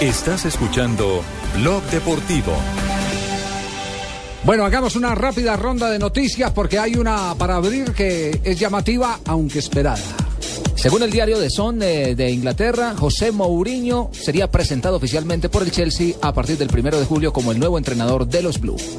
Estás escuchando Blog Deportivo. Bueno, hagamos una rápida ronda de noticias porque hay una para abrir que es llamativa, aunque esperada. Según el diario The Sun de, de Inglaterra, José Mourinho sería presentado oficialmente por el Chelsea a partir del primero de julio como el nuevo entrenador de los Blues.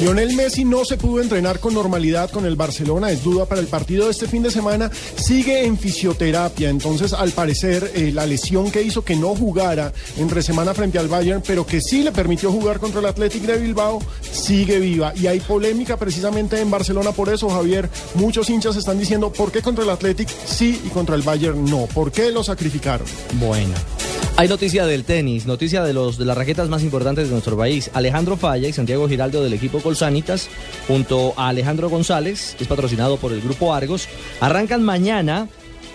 Lionel Messi no se pudo entrenar con normalidad con el Barcelona, es duda para el partido de este fin de semana, sigue en fisioterapia, entonces al parecer eh, la lesión que hizo que no jugara entre semana frente al Bayern, pero que sí le permitió jugar contra el Athletic de Bilbao, sigue viva. Y hay polémica precisamente en Barcelona por eso, Javier. Muchos hinchas están diciendo por qué contra el Athletic sí y contra el Bayern no, por qué lo sacrificaron. Bueno. Hay noticia del tenis, noticia de los de las raquetas más importantes de nuestro país. Alejandro Falla y Santiago Giraldo del equipo Colsanitas, junto a Alejandro González, que es patrocinado por el grupo Argos, arrancan mañana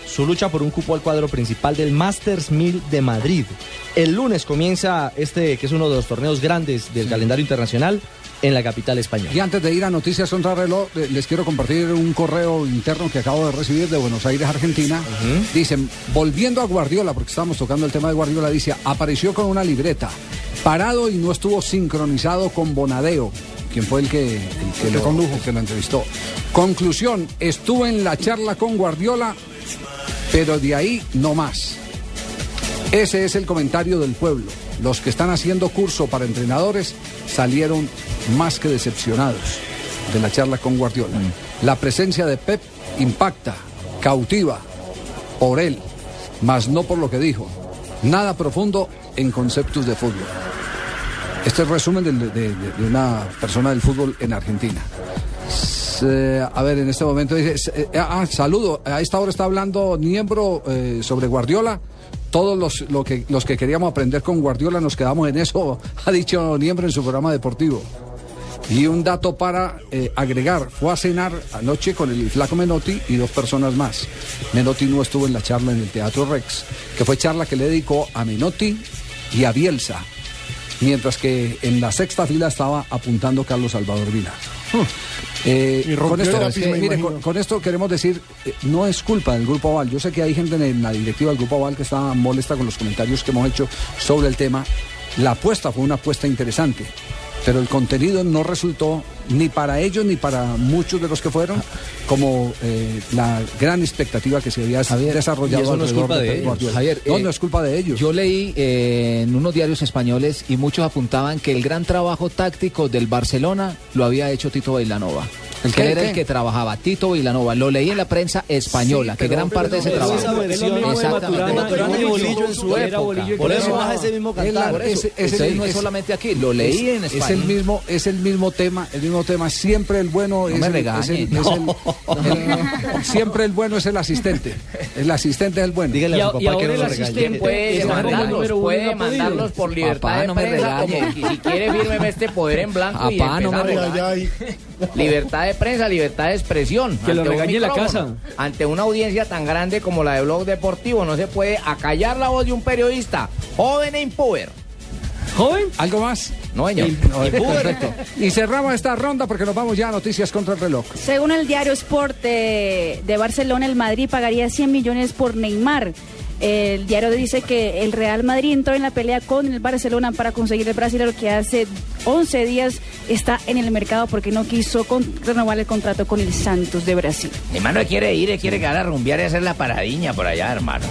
su lucha por un cupo al cuadro principal del Masters 1000 de Madrid. El lunes comienza este, que es uno de los torneos grandes del calendario internacional, en la capital española. Y antes de ir a Noticias contra reloj, les quiero compartir un correo interno que acabo de recibir de Buenos Aires, Argentina. Dicen, volviendo a Guardiola, porque estamos tocando el tema de Guardiola, dice, apareció con una libreta, parado y no estuvo sincronizado con Bonadeo, quien fue el que, el que que lo condujo. el que lo entrevistó. Conclusión, estuve en la charla con Guardiola, pero de ahí no más. Ese es el comentario del pueblo. Los que están haciendo curso para entrenadores salieron más que decepcionados de la charla con Guardiola. La presencia de Pep impacta, cautiva por él, mas no por lo que dijo. Nada profundo en conceptos de fútbol. Este es el resumen de, de- de una persona del fútbol en Argentina. S- a ver, en este momento dice, eh, ah, saludo, a esta hora está hablando Niembro eh, sobre Guardiola. Todos los, lo que, los que queríamos aprender con Guardiola nos quedamos en eso, ha dicho Niembro en su programa deportivo. Y un dato para eh, agregar, fue a cenar anoche con el flaco Menotti y dos personas más. Menotti no estuvo en la charla en el Teatro Rex, que fue charla que le dedicó a Menotti y a Bielsa, mientras que en la sexta fila estaba apuntando Carlos Salvador Vila. Eh, con, esto, mire, con esto queremos decir, eh, no es culpa del Grupo Aval. Yo sé que hay gente en la directiva del Grupo Aval que está molesta con los comentarios que hemos hecho sobre el tema. La apuesta fue una apuesta interesante, pero el contenido no resultó ni para ellos ni para muchos de los que fueron como eh, la gran expectativa que se había desarrollado eso no es culpa de ellos. Guardiola. Javier, no, eh, no es culpa de ellos. Yo leí eh, en unos diarios españoles y muchos apuntaban que el gran trabajo táctico del Barcelona lo había hecho Tito Bailanova. ¿El que qué, él era qué? el que trabajaba, Tito Bailanova. Lo leí en la prensa española, Sí, que gran parte de ese trabajo. esa versión es Exactamente. Bolillo en su Era época. Bolillo y Por eso más ese mismo Es cantar. ese- no es es- solamente aquí, lo leí en es España. el mismo es el mismo tema el mismo tema siempre el bueno es, me el, regañe, es el- es no. el- el- siempre el bueno es el asistente el asistente es el bueno Dígale a su papá que no lo regañe. puede mandarlos, puede por libertad no me regañe. si quiere fírmeme este poder en blanco y Papá, no me. Libertad de prensa, libertad de expresión. Que lo regañe la micrófono, Ante una audiencia tan grande como la de Blog Deportivo, no se puede acallar la voz de un periodista joven e impuber. Joven, algo más No, señor. No, perfecto y cerramos esta ronda porque nos vamos ya a noticias contra el reloj Según el diario Sport de, de Barcelona, el Madrid pagaría 100 millones por Neymar. El diario dice que el Real Madrid entró en la pelea con el Barcelona para conseguir el brasileño que hace 11 días está en el mercado porque no quiso renovar el contrato con el Santos de Brasil. Mi hermano quiere ir, quiere quedar a rumbear y hacer la paradiña por allá, hermano.